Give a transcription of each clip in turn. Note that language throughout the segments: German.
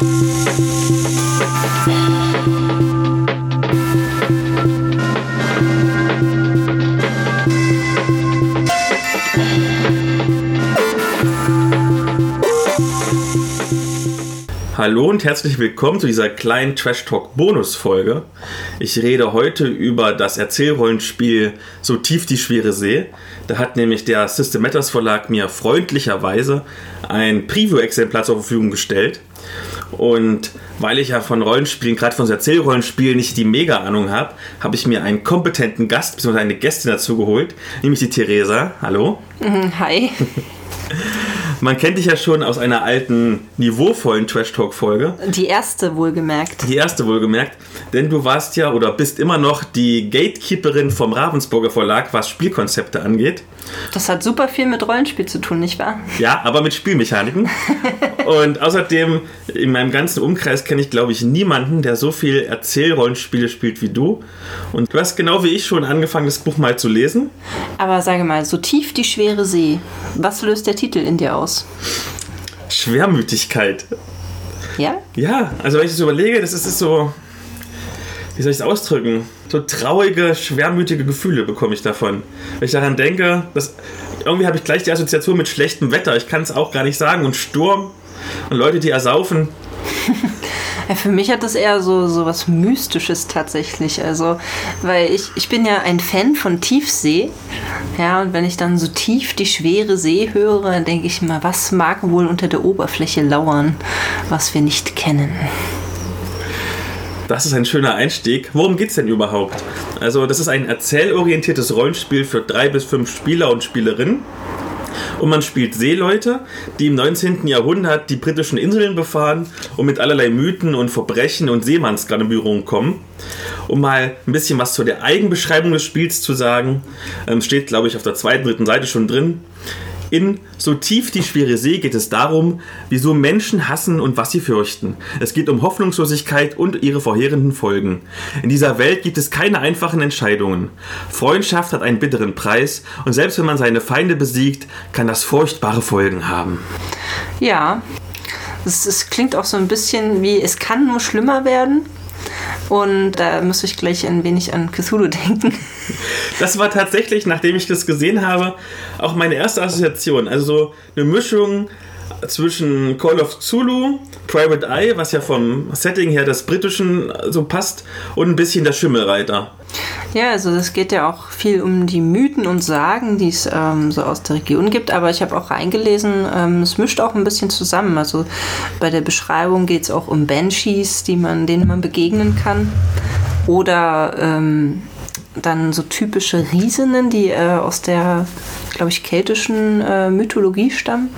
Hallo und herzlich willkommen zu dieser kleinen Trash Talk Bonus-Folge. Ich rede heute über das Erzählrollenspiel So tief die schwere See. Da hat nämlich der System Matters Verlag mir freundlicherweise ein Preview-Exemplar zur Verfügung gestellt. Und weil ich ja von Rollenspielen, gerade von so Erzählrollenspielen, nicht die Mega-Ahnung habe, habe ich mir einen kompetenten Gast bzw. eine Gästin dazu geholt, nämlich die Theresa. Hallo. Hi. Man kennt dich ja schon aus einer alten, niveauvollen Trash-Talk-Folge. Die erste wohlgemerkt. Die erste wohlgemerkt. Denn du warst ja oder bist immer noch die Gatekeeperin vom Ravensburger Verlag, was Spielkonzepte angeht. Das hat super viel mit Rollenspiel zu tun, nicht wahr? Ja, aber mit Spielmechaniken. Und außerdem, in meinem ganzen Umkreis kenne ich, glaube ich, niemanden, der so viel Erzählrollenspiele spielt wie du. Und du hast genau wie ich schon angefangen, das Buch mal zu lesen. Aber sage mal, so tief die schwere See, was löst der Titel in dir aus? Schwermütigkeit. Ja? Ja, also wenn ich das überlege, das ist, ist so, wie soll ich es ausdrücken? So traurige, schwermütige Gefühle bekomme ich davon. Wenn ich daran denke, dass irgendwie habe ich gleich die Assoziation mit schlechtem Wetter. Ich kann es auch gar nicht sagen. Und Sturm und Leute, die ersaufen. Ja, für mich hat das eher so, so was Mystisches tatsächlich. Also, weil ich, ich bin ja ein Fan von Tiefsee. Ja, und wenn ich dann so tief die schwere See höre, dann denke ich immer, was mag wohl unter der Oberfläche lauern, was wir nicht kennen. Das ist ein schöner Einstieg. Worum geht es denn überhaupt? Also, das ist ein erzählorientiertes Rollenspiel für drei bis fünf Spieler und Spielerinnen. Und man spielt Seeleute, die im 19. Jahrhundert die britischen Inseln befahren und mit allerlei Mythen und Verbrechen und Berührung kommen. Um mal ein bisschen was zu der Eigenbeschreibung des Spiels zu sagen, ähm, steht, glaube ich, auf der zweiten, dritten Seite schon drin. In So tief die schwere See geht es darum, wieso Menschen hassen und was sie fürchten. Es geht um Hoffnungslosigkeit und ihre vorherenden Folgen. In dieser Welt gibt es keine einfachen Entscheidungen. Freundschaft hat einen bitteren Preis und selbst wenn man seine Feinde besiegt, kann das furchtbare Folgen haben. Ja, es klingt auch so ein bisschen wie, es kann nur schlimmer werden. Und da muss ich gleich ein wenig an Cthulhu denken. Das war tatsächlich, nachdem ich das gesehen habe, auch meine erste Assoziation. Also so eine Mischung zwischen Call of Zulu, Private Eye, was ja vom Setting her des Britischen so passt, und ein bisschen der Schimmelreiter. Ja, also es geht ja auch viel um die Mythen und Sagen, die es ähm, so aus der Region gibt, aber ich habe auch reingelesen, ähm, es mischt auch ein bisschen zusammen. Also bei der Beschreibung geht es auch um Banshees, die man, denen man begegnen kann. Oder ähm, dann so typische Riesinnen, die äh, aus der, glaube ich, keltischen äh, Mythologie stammen.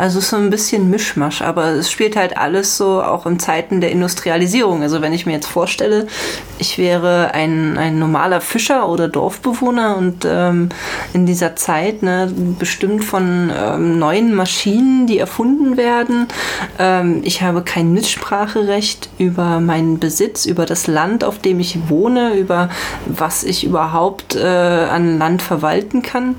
Also so ein bisschen Mischmasch, aber es spielt halt alles so auch in Zeiten der Industrialisierung. Also wenn ich mir jetzt vorstelle, ich wäre ein, ein normaler Fischer oder Dorfbewohner und ähm, in dieser Zeit ne, bestimmt von ähm, neuen Maschinen, die erfunden werden. Ähm, ich habe kein Mitspracherecht über meinen Besitz, über das Land, auf dem ich wohne, über was ich überhaupt äh, an Land verwalten kann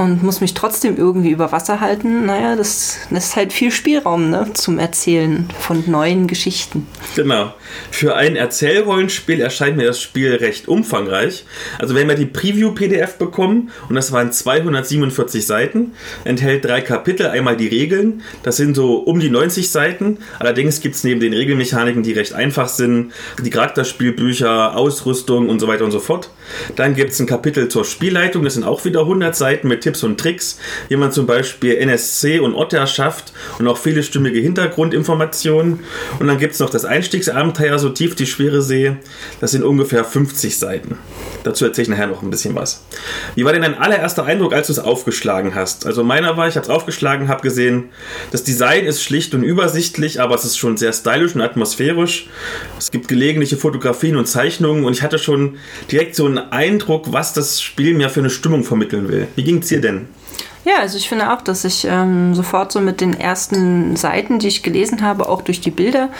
und muss mich trotzdem irgendwie über Wasser halten, naja, das, das ist halt viel Spielraum ne, zum Erzählen von neuen Geschichten. Genau. Für ein Erzählrollenspiel erscheint mir das Spiel recht umfangreich. Also wenn wir die Preview-PDF bekommen, und das waren 247 Seiten, enthält drei Kapitel, einmal die Regeln, das sind so um die 90 Seiten. Allerdings gibt es neben den Regelmechaniken, die recht einfach sind, die Charakterspielbücher, Ausrüstung und so weiter und so fort. Dann gibt es ein Kapitel zur Spielleitung, das sind auch wieder 100 Seiten mit Tipps und Tricks, wie man zum Beispiel NSC und Otter schafft und auch viele stimmige Hintergrundinformationen. Und dann gibt es noch das Einstiegsabenteuer So tief die schwere See, das sind ungefähr 50 Seiten. Dazu erzähle ich nachher noch ein bisschen was. Wie war denn dein allererster Eindruck, als du es aufgeschlagen hast? Also meiner war, ich habe es aufgeschlagen, habe gesehen, das Design ist schlicht und übersichtlich, aber es ist schon sehr stylisch und atmosphärisch. Es gibt gelegentliche Fotografien und Zeichnungen und ich hatte schon direkt so einen Eindruck, was das Spiel mir für eine Stimmung vermitteln will. Wie ging es dir denn? Ja, also ich finde auch, dass ich ähm, sofort so mit den ersten Seiten, die ich gelesen habe, auch durch die Bilder,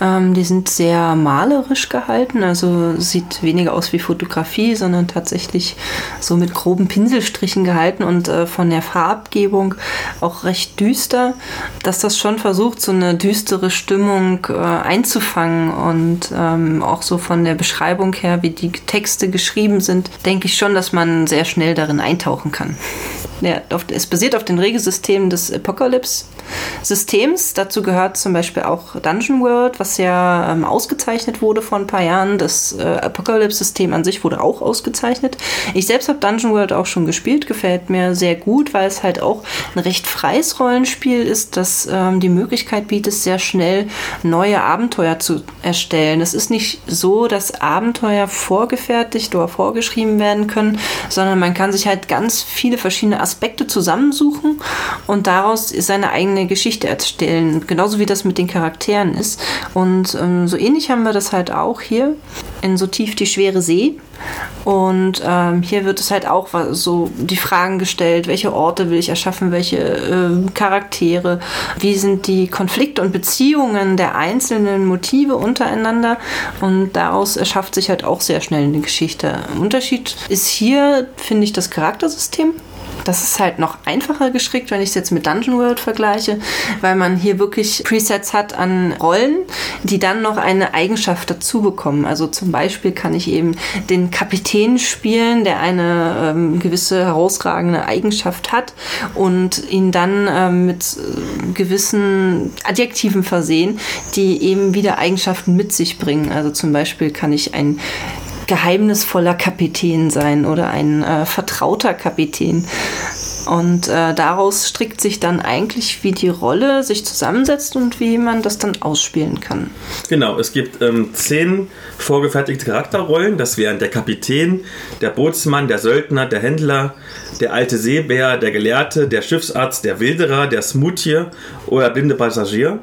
ähm, die sind sehr malerisch gehalten. Also sieht weniger aus wie Fotografie, sondern tatsächlich so mit groben Pinselstrichen gehalten und äh, von der Farbgebung auch recht düster, dass das schon versucht, so eine düstere Stimmung äh, einzufangen und ähm, auch so von der Beschreibung her, wie die Texte geschrieben sind, denke ich schon, dass man sehr schnell darin eintauchen kann. Ja, es basiert auf den Regelsystemen des Apocalypse-Systems. Dazu gehört zum Beispiel auch Dungeon World, was ja ähm, ausgezeichnet wurde vor ein paar Jahren. Das äh, Apocalypse-System an sich wurde auch ausgezeichnet. Ich selbst habe Dungeon World auch schon gespielt, gefällt mir sehr gut, weil es halt auch ein recht freies Rollenspiel ist, das ähm, die Möglichkeit bietet, sehr schnell neue Abenteuer zu erstellen. Es ist nicht so, dass Abenteuer vorgefertigt oder vorgeschrieben werden können, sondern man kann sich halt ganz viele verschiedene Aspekte zusammensuchen und daraus seine eigene Geschichte erstellen. Genauso wie das mit den Charakteren ist. Und ähm, so ähnlich haben wir das halt auch hier in So tief die schwere See. Und ähm, hier wird es halt auch so die Fragen gestellt, welche Orte will ich erschaffen, welche äh, Charaktere, wie sind die Konflikte und Beziehungen der einzelnen Motive untereinander. Und daraus erschafft sich halt auch sehr schnell eine Geschichte. Unterschied ist hier, finde ich, das Charaktersystem. Das ist halt noch einfacher gestrickt, wenn ich es jetzt mit Dungeon World vergleiche, weil man hier wirklich Presets hat an Rollen, die dann noch eine Eigenschaft dazu bekommen. Also zum Beispiel kann ich eben den Kapitän spielen, der eine ähm, gewisse herausragende Eigenschaft hat und ihn dann ähm, mit äh, gewissen Adjektiven versehen, die eben wieder Eigenschaften mit sich bringen. Also zum Beispiel kann ich ein geheimnisvoller Kapitän sein oder ein äh, vertrauter Kapitän. Und äh, daraus strickt sich dann eigentlich, wie die Rolle sich zusammensetzt und wie man das dann ausspielen kann. Genau, es gibt ähm, zehn vorgefertigte Charakterrollen. Das wären der Kapitän, der Bootsmann, der Söldner, der Händler, der alte Seebär, der Gelehrte, der Schiffsarzt, der Wilderer, der Smoothie oder blinde Passagier.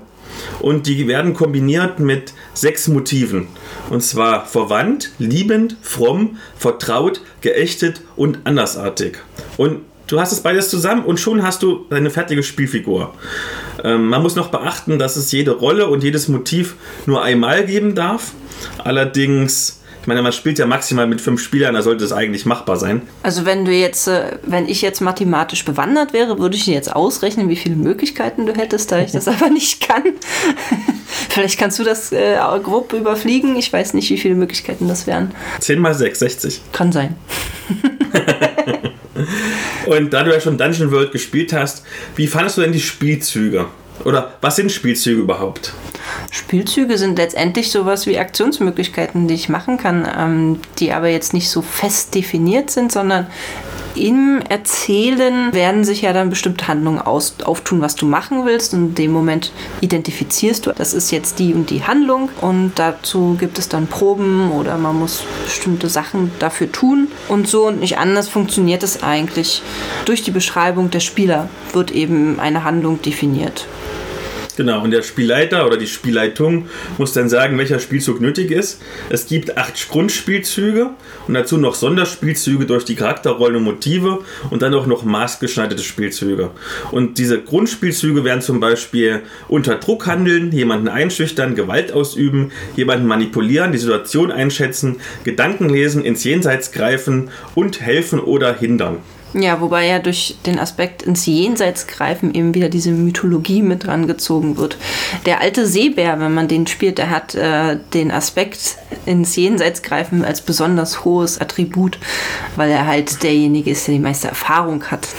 Und die werden kombiniert mit sechs Motiven. Und zwar verwandt, liebend, fromm, vertraut, geächtet und andersartig. Und du hast es beides zusammen und schon hast du deine fertige Spielfigur. Ähm, man muss noch beachten, dass es jede Rolle und jedes Motiv nur einmal geben darf. Allerdings ich meine, man spielt ja maximal mit fünf Spielern, da sollte es eigentlich machbar sein. Also wenn du jetzt, äh, wenn ich jetzt mathematisch bewandert wäre, würde ich dir jetzt ausrechnen, wie viele Möglichkeiten du hättest, da ich das aber nicht kann. Vielleicht kannst du das äh, grob überfliegen. Ich weiß nicht, wie viele Möglichkeiten das wären. 10 mal 6, 60. Kann sein. Und da du ja schon Dungeon World gespielt hast, wie fandest du denn die Spielzüge? Oder was sind Spielzüge überhaupt? Spielzüge sind letztendlich sowas wie Aktionsmöglichkeiten, die ich machen kann, ähm, die aber jetzt nicht so fest definiert sind, sondern im Erzählen werden sich ja dann bestimmte Handlungen aus, auftun, was du machen willst. Und in dem Moment identifizierst du, das ist jetzt die und die Handlung. Und dazu gibt es dann Proben oder man muss bestimmte Sachen dafür tun. Und so und nicht anders funktioniert es eigentlich. Durch die Beschreibung der Spieler wird eben eine Handlung definiert. Genau, und der Spielleiter oder die Spielleitung muss dann sagen, welcher Spielzug nötig ist. Es gibt acht Grundspielzüge und dazu noch Sonderspielzüge durch die Charakterrollen und Motive und dann auch noch maßgeschneiderte Spielzüge. Und diese Grundspielzüge werden zum Beispiel unter Druck handeln, jemanden einschüchtern, Gewalt ausüben, jemanden manipulieren, die Situation einschätzen, Gedanken lesen, ins Jenseits greifen und helfen oder hindern. Ja, wobei ja durch den Aspekt ins Jenseits greifen eben wieder diese Mythologie mit rangezogen wird. Der alte Seebär, wenn man den spielt, der hat äh, den Aspekt ins Jenseits greifen als besonders hohes Attribut, weil er halt derjenige ist, der die meiste Erfahrung hat.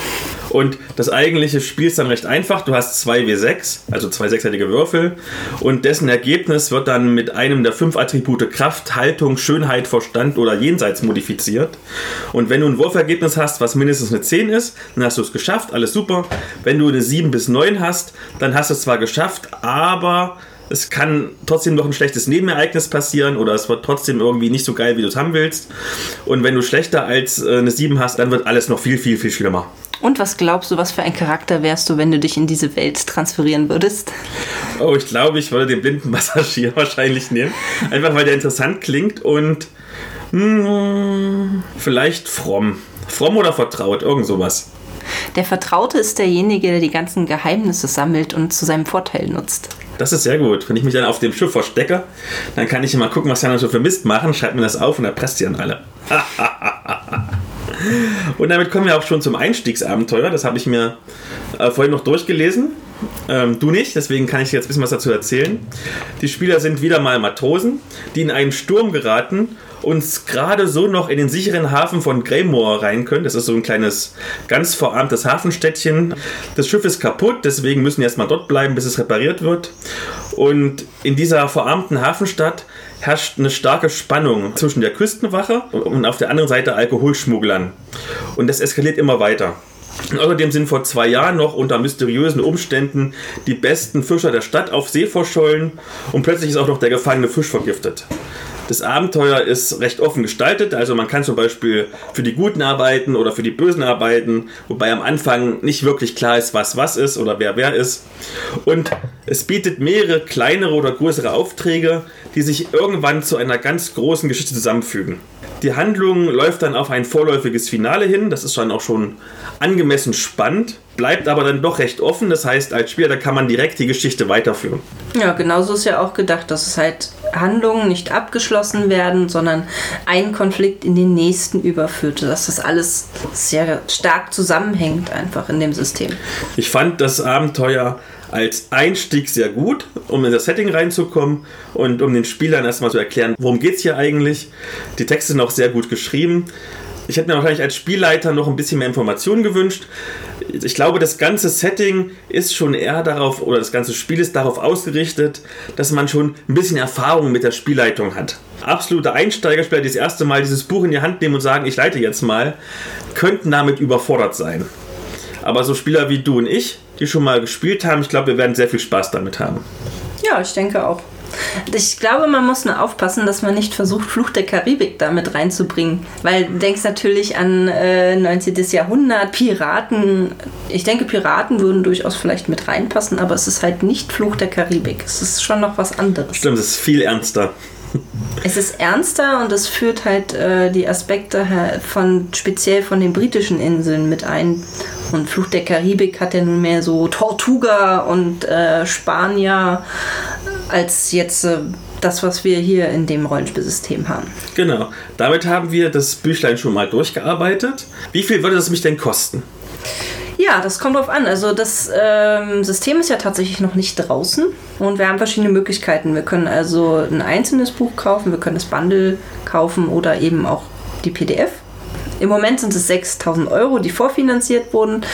Und das eigentliche Spiel ist dann recht einfach. Du hast zwei W6, also zwei sechsseitige Würfel. Und dessen Ergebnis wird dann mit einem der fünf Attribute Kraft, Haltung, Schönheit, Verstand oder Jenseits modifiziert. Und wenn du ein Wurfergebnis hast, was mindestens eine 10 ist, dann hast du es geschafft, alles super. Wenn du eine 7 bis 9 hast, dann hast du es zwar geschafft, aber es kann trotzdem noch ein schlechtes Nebenereignis passieren oder es wird trotzdem irgendwie nicht so geil, wie du es haben willst. Und wenn du schlechter als äh, eine 7 hast, dann wird alles noch viel, viel, viel schlimmer. Und was glaubst du, was für ein Charakter wärst du, wenn du dich in diese Welt transferieren würdest? Oh, ich glaube, ich würde den blinden Passagier wahrscheinlich nehmen. Einfach weil der interessant klingt und mh, hm, vielleicht fromm. Fromm oder vertraut, irgend sowas. Der Vertraute ist derjenige, der die ganzen Geheimnisse sammelt und zu seinem Vorteil nutzt. Das ist sehr gut. Wenn ich mich dann auf dem Schiff verstecke, dann kann ich immer gucken, was die so für Mist machen, schreibt mir das auf und erpresst die an alle. und damit kommen wir auch schon zum Einstiegsabenteuer. Das habe ich mir äh, vorhin noch durchgelesen. Ähm, du nicht, deswegen kann ich jetzt ein bisschen was dazu erzählen. Die Spieler sind wieder mal Matrosen, die in einen Sturm geraten und gerade so noch in den sicheren Hafen von Greymore rein können. Das ist so ein kleines, ganz verarmtes Hafenstädtchen. Das Schiff ist kaputt, deswegen müssen die erstmal dort bleiben, bis es repariert wird. Und in dieser verarmten Hafenstadt herrscht eine starke Spannung zwischen der Küstenwache und auf der anderen Seite Alkoholschmugglern. Und das eskaliert immer weiter. Außerdem sind vor zwei Jahren noch unter mysteriösen Umständen die besten Fischer der Stadt auf See verschollen und plötzlich ist auch noch der gefangene Fisch vergiftet. Das Abenteuer ist recht offen gestaltet, also man kann zum Beispiel für die Guten arbeiten oder für die Bösen arbeiten, wobei am Anfang nicht wirklich klar ist, was was ist oder wer wer ist. Und es bietet mehrere kleinere oder größere Aufträge, die sich irgendwann zu einer ganz großen Geschichte zusammenfügen. Die Handlung läuft dann auf ein vorläufiges Finale hin, das ist dann auch schon angemessen spannend, bleibt aber dann doch recht offen. Das heißt, als Spieler kann man direkt die Geschichte weiterführen. Ja, genauso ist ja auch gedacht, dass es halt Handlungen nicht abgeschlossen werden, sondern ein Konflikt in den nächsten überführt. Dass das alles sehr stark zusammenhängt einfach in dem System. Ich fand das Abenteuer als Einstieg sehr gut, um in das Setting reinzukommen und um den Spielern erstmal zu erklären, worum geht es hier eigentlich. Die Texte sind auch sehr gut geschrieben. Ich hätte mir wahrscheinlich als Spielleiter noch ein bisschen mehr Informationen gewünscht. Ich glaube, das ganze Setting ist schon eher darauf, oder das ganze Spiel ist darauf ausgerichtet, dass man schon ein bisschen Erfahrung mit der Spielleitung hat. Absolute Einsteigerspieler, die das erste Mal dieses Buch in die Hand nehmen und sagen, ich leite jetzt mal, könnten damit überfordert sein. Aber so Spieler wie du und ich, die schon mal gespielt haben, ich glaube, wir werden sehr viel Spaß damit haben. Ja, ich denke auch. Ich glaube, man muss nur aufpassen, dass man nicht versucht, Fluch der Karibik damit reinzubringen. Weil du denkst natürlich an äh, 19. Jahrhundert, Piraten. Ich denke, Piraten würden durchaus vielleicht mit reinpassen, aber es ist halt nicht Fluch der Karibik. Es ist schon noch was anderes. Stimmt, es ist viel ernster. Es ist ernster und es führt halt äh, die Aspekte von speziell von den britischen Inseln mit ein. Und Fluch der Karibik hat ja nun mehr so Tortuga und äh, Spanier als jetzt äh, das, was wir hier in dem Rollenspielsystem haben. Genau. Damit haben wir das Büchlein schon mal durchgearbeitet. Wie viel würde das mich denn kosten? Ja, das kommt drauf an. Also das ähm, System ist ja tatsächlich noch nicht draußen und wir haben verschiedene Möglichkeiten. Wir können also ein einzelnes Buch kaufen, wir können das Bundle kaufen oder eben auch die PDF. Im Moment sind es 6000 Euro, die vorfinanziert wurden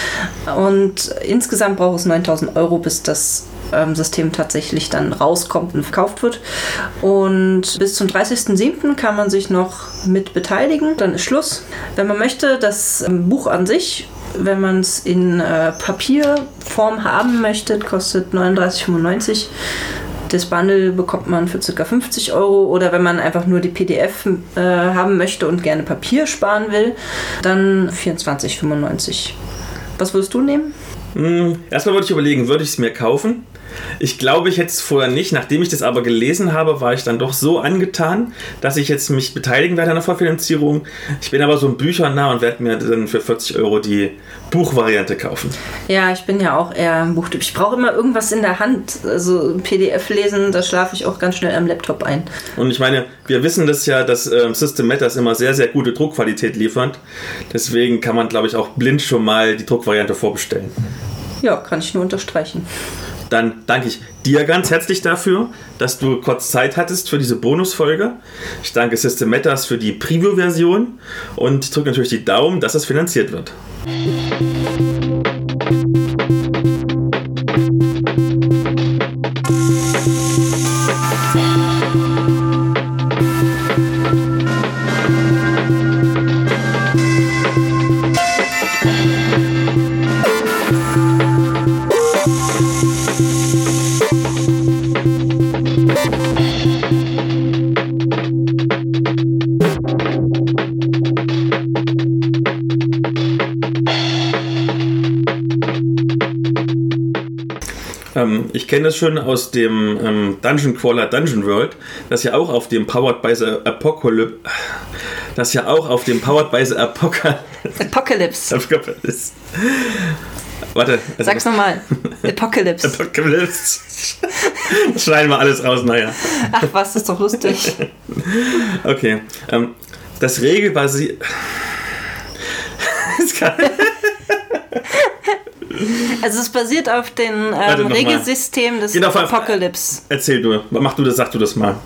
und insgesamt braucht es 9000 Euro, bis das System tatsächlich dann rauskommt und verkauft wird. Und bis zum 30.07. kann man sich noch mit beteiligen. Dann ist Schluss. Wenn man möchte, das ähm, Buch an sich wenn man es in äh, Papierform haben möchte, kostet 39,95. Das Bundle bekommt man für ca. 50 Euro oder wenn man einfach nur die PDF äh, haben möchte und gerne Papier sparen will, dann 24,95. Was würdest du nehmen? Hm, erstmal wollte ich überlegen, würde ich es mir kaufen? Ich glaube, ich hätte es vorher nicht. Nachdem ich das aber gelesen habe, war ich dann doch so angetan, dass ich jetzt mich beteiligen werde an der Vorfinanzierung. Ich bin aber so ein Büchernah und werde mir dann für 40 Euro die Buchvariante kaufen. Ja, ich bin ja auch eher ein Buchtyp. Ich brauche immer irgendwas in der Hand. Also PDF lesen, da schlafe ich auch ganz schnell am Laptop ein. Und ich meine, wir wissen das ja, dass ähm, System Matters immer sehr, sehr gute Druckqualität liefert. Deswegen kann man, glaube ich, auch blind schon mal die Druckvariante vorbestellen. Ja, kann ich nur unterstreichen dann danke ich dir ganz herzlich dafür, dass du kurz Zeit hattest für diese Bonusfolge. Ich danke System Matters für die Preview-Version und drücke natürlich die Daumen, dass es finanziert wird. Kenne das schon aus dem ähm, Dungeon Crawler Dungeon World, das ja auch auf dem Powered by the Apocalypse, das ja auch auf dem Powered by the Apocalypse, Apocalypse. Apocalypse Warte. Also Sag's nochmal. Apocalypse. Apocalypse. Das schneiden wir alles raus, naja. Ach was, ist doch lustig. Okay. Ähm, das Regelbasiert. Also es basiert auf dem ähm. Regelsystem des Genau, Apocalypse. Erzähl du. Mach du das, sag du das mal.